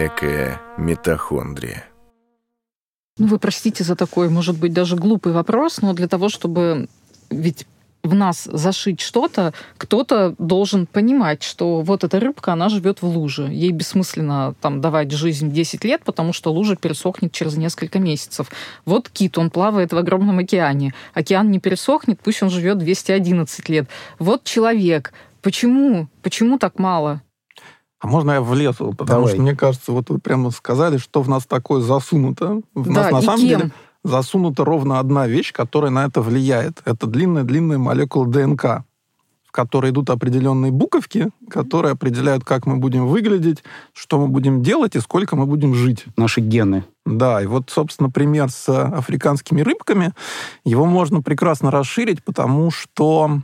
Экая митохондрия. Ну, вы простите за такой, может быть, даже глупый вопрос, но для того, чтобы... Ведь в нас зашить что-то, кто-то должен понимать, что вот эта рыбка, она живет в луже. Ей бессмысленно там давать жизнь 10 лет, потому что лужа пересохнет через несколько месяцев. Вот кит, он плавает в огромном океане. Океан не пересохнет, пусть он живет 211 лет. Вот человек. Почему? Почему так мало? А можно я влезу? Потому Давай. что мне кажется, вот вы прямо сказали, что в нас такое засунуто. В да, нас на самом кем? деле засунута ровно одна вещь, которая на это влияет. Это длинная-длинная молекула ДНК, в которой идут определенные буковки, которые определяют, как мы будем выглядеть, что мы будем делать и сколько мы будем жить. Наши гены. Да, и вот, собственно, пример с африканскими рыбками, его можно прекрасно расширить, потому что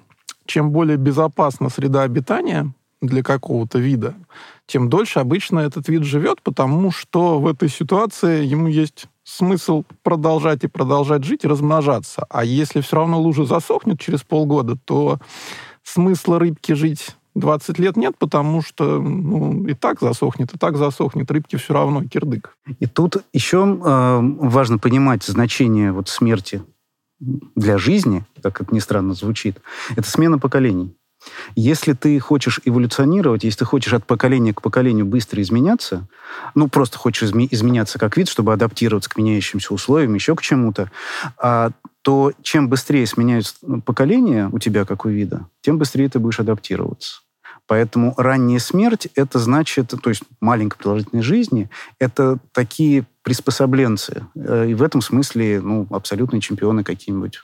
чем более безопасна среда обитания, для какого-то вида, тем дольше обычно этот вид живет, потому что в этой ситуации ему есть смысл продолжать и продолжать жить и размножаться. А если все равно лужа засохнет через полгода, то смысла рыбки жить 20 лет нет, потому что ну, и так засохнет, и так засохнет. Рыбки все равно кирдык. И тут еще э, важно понимать значение вот смерти для жизни, как это ни странно звучит. Это смена поколений. Если ты хочешь эволюционировать, если ты хочешь от поколения к поколению быстро изменяться, ну, просто хочешь изме- изменяться как вид, чтобы адаптироваться к меняющимся условиям, еще к чему-то, а, то чем быстрее сменяются поколения у тебя как у вида, тем быстрее ты будешь адаптироваться. Поэтому ранняя смерть — это значит, то есть маленькая продолжительность жизни — это такие приспособленцы. Э, и в этом смысле ну, абсолютные чемпионы какие-нибудь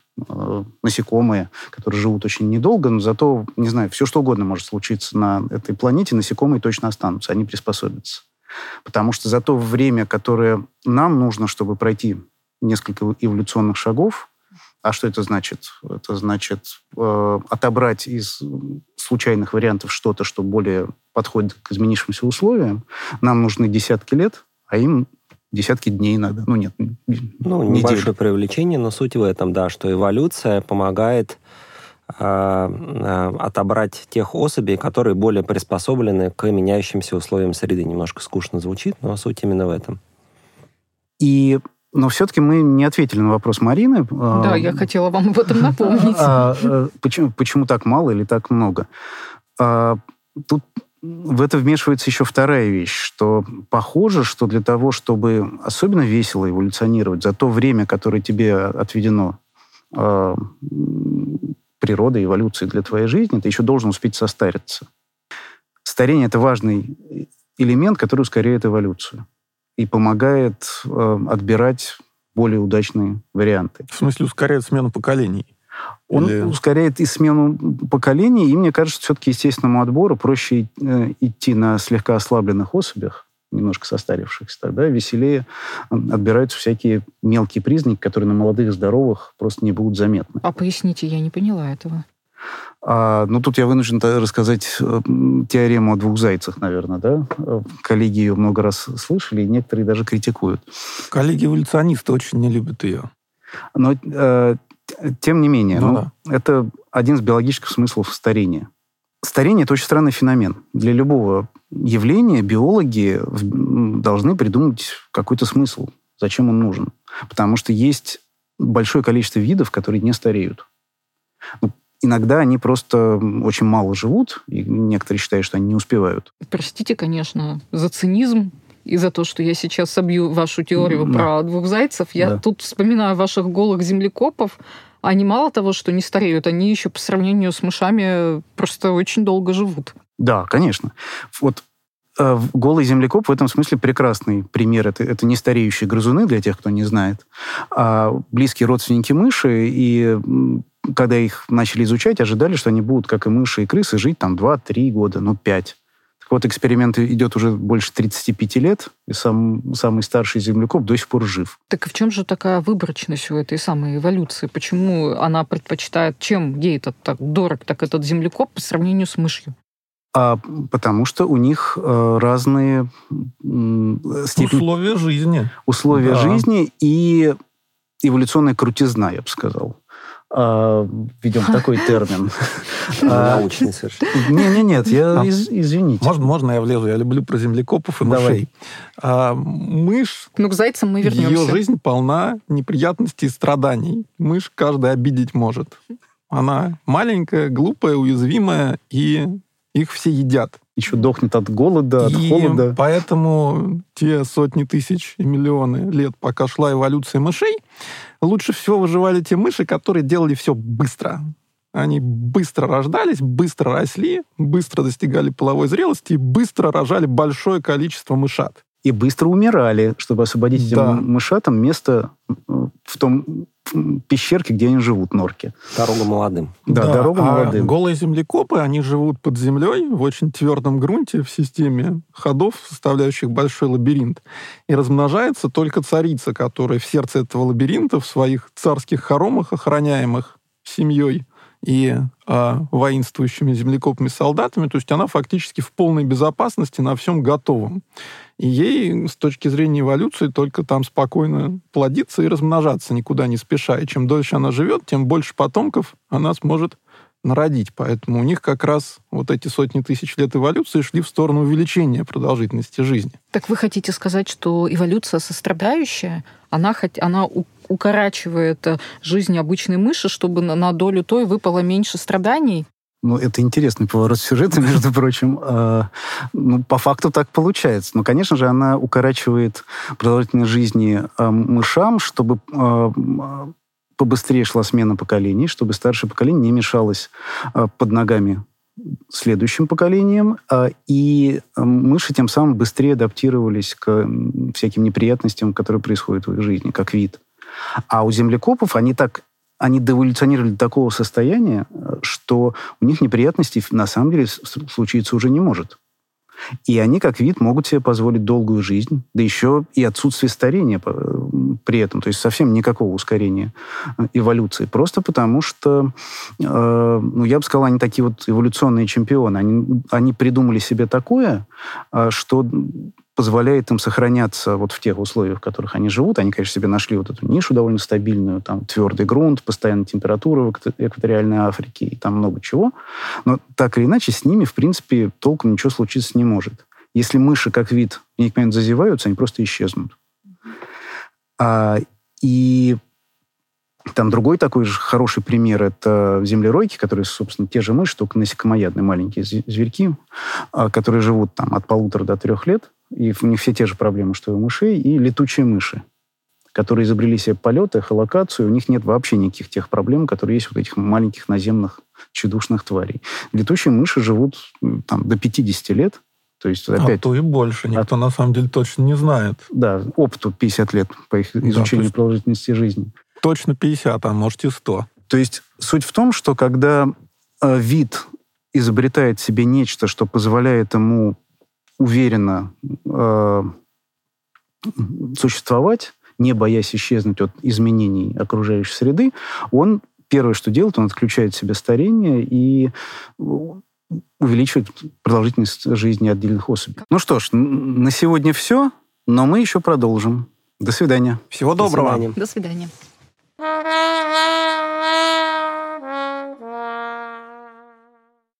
насекомые, которые живут очень недолго, но зато, не знаю, все что угодно может случиться на этой планете, насекомые точно останутся, они приспособятся. Потому что за то время, которое нам нужно, чтобы пройти несколько эволюционных шагов, а что это значит? Это значит э, отобрать из случайных вариантов что-то, что более подходит к изменившимся условиям. Нам нужны десятки лет, а им десятки дней надо. Ну, нет, Ну, недели. небольшое привлечение, но суть в этом, да, что эволюция помогает э, э, отобрать тех особей, которые более приспособлены к меняющимся условиям среды. Немножко скучно звучит, но суть именно в этом. И но все-таки мы не ответили на вопрос Марины. Да, я хотела вам об этом напомнить. А, а, почему, почему так мало или так много? А, тут в это вмешивается еще вторая вещь, что похоже, что для того, чтобы особенно весело эволюционировать за то время, которое тебе отведено природой, эволюцией для твоей жизни, ты еще должен успеть состариться. Старение — это важный элемент, который ускоряет эволюцию и помогает э, отбирать более удачные варианты. В смысле ускоряет смену поколений? Он Или... ускоряет и смену поколений, и мне кажется, все-таки естественному отбору проще э, идти на слегка ослабленных особях, немножко состарившихся, тогда веселее отбираются всякие мелкие признаки, которые на молодых здоровых просто не будут заметны. А поясните, я не поняла этого. А, ну, тут я вынужден рассказать э, теорему о двух зайцах, наверное, да? Коллеги ее много раз слышали, и некоторые даже критикуют. Коллеги-эволюционисты очень не любят ее. Но, э, тем не менее, ну, ну, да. это один из биологических смыслов старения. Старение – это очень странный феномен. Для любого явления биологи должны придумать какой-то смысл, зачем он нужен. Потому что есть большое количество видов, которые не стареют. Ну, Иногда они просто очень мало живут, и некоторые считают, что они не успевают. Простите, конечно, за цинизм и за то, что я сейчас собью вашу теорию да. про двух зайцев. Я да. тут вспоминаю ваших голых землекопов. Они мало того, что не стареют, они еще по сравнению с мышами просто очень долго живут. Да, конечно. Вот э, голый землекоп в этом смысле прекрасный пример. Это, это не стареющие грызуны, для тех, кто не знает, а близкие родственники мыши. И когда их начали изучать, ожидали, что они будут, как и мыши и крысы, жить там 2-3 года, ну 5. Вот, эксперимент идет уже больше 35 лет, и сам, самый старший землекоп до сих пор жив. Так в чем же такая выборочность у этой самой эволюции? Почему она предпочитает, чем ей этот так дорог, так этот землекоп по сравнению с мышью? А, потому что у них э, разные э, степени... Условия жизни. Условия да. жизни и эволюционная крутизна, я бы сказал. А, введем такой термин. Научный совершенно. Не-не, нет, я извините. Можно, можно я влезу? Я люблю про землекопов и мышей. А, мышь... Ну, к зайцам мы вернемся. Ее жизнь полна неприятностей и страданий. Мышь каждый обидеть может. Она маленькая, глупая, уязвимая, и их все едят. Еще дохнет от голода, от и холода. поэтому те сотни тысяч и миллионы лет, пока шла эволюция мышей, лучше всего выживали те мыши, которые делали все быстро. Они быстро рождались, быстро росли, быстро достигали половой зрелости и быстро рожали большое количество мышат. И быстро умирали, чтобы освободить этим Да. мышатам место э, в том пещерке, где они живут, норке. Дорога молодым. Да, дорога а молодым. голые землекопы, они живут под землей в очень твердом грунте в системе ходов, составляющих большой лабиринт. И размножается только царица, которая в сердце этого лабиринта, в своих царских хоромах, охраняемых семьей и а, воинствующими землекопыми солдатами, то есть она фактически в полной безопасности на всем готовом. И ей, с точки зрения эволюции, только там спокойно плодиться и размножаться, никуда не спеша. И чем дольше она живет, тем больше потомков она сможет народить. Поэтому у них как раз вот эти сотни тысяч лет эволюции шли в сторону увеличения продолжительности жизни. Так вы хотите сказать, что эволюция сострадающая, она, хоть, она укорачивает э, жизнь обычной мыши, чтобы на, долю той выпало меньше страданий? Ну, это интересный поворот сюжета, между прочим. А, Ну, по факту так получается. Но, конечно же, она укорачивает продолжительность жизни а, мышам, чтобы а, побыстрее шла смена поколений, чтобы старшее поколение не мешалось под ногами следующим поколениям, а, и мыши тем самым быстрее адаптировались к всяким неприятностям, которые происходят в их жизни, как вид. А у землекопов они так они доэволюционировали до такого состояния, что у них неприятностей на самом деле случиться уже не может. И они, как вид, могут себе позволить долгую жизнь, да еще и отсутствие старения при этом, то есть совсем никакого ускорения э, эволюции. Просто потому что, э, ну, я бы сказал, они такие вот эволюционные чемпионы. Они, они придумали себе такое, э, что позволяет им сохраняться вот в тех условиях, в которых они живут. Они, конечно, себе нашли вот эту нишу довольно стабильную, там твердый грунт, постоянная температура в экват- экваториальной Африке и там много чего. Но так или иначе с ними, в принципе, толком ничего случиться не может. Если мыши как вид в некий момент зазеваются, они просто исчезнут. А, и там другой такой же хороший пример – это землеройки, которые, собственно, те же мыши, только насекомоядные маленькие зв- зверьки, а, которые живут там от полутора до трех лет, и у них все те же проблемы, что и у мышей, и летучие мыши, которые изобрели себе полет, эхолокацию, у них нет вообще никаких тех проблем, которые есть у этих маленьких наземных чудушных тварей. Летучие мыши живут там до 50 лет, то есть А опять, то и больше. Никто на самом деле точно не знает. да, опыту 50 лет по их Да, изучению есть- продолжительности жизни. Точно 50, а может и 100. То есть суть в том, что когда э, вид изобретает себе нечто, что позволяет ему уверенно э, существовать, не боясь исчезнуть от изменений окружающей среды, он первое, что делает, он отключает себе старение и увеличивает продолжительность жизни отдельных особей. Ну что ж, на сегодня все, но мы еще продолжим. До свидания. Всего До доброго. свидания. До свидания. Thank you.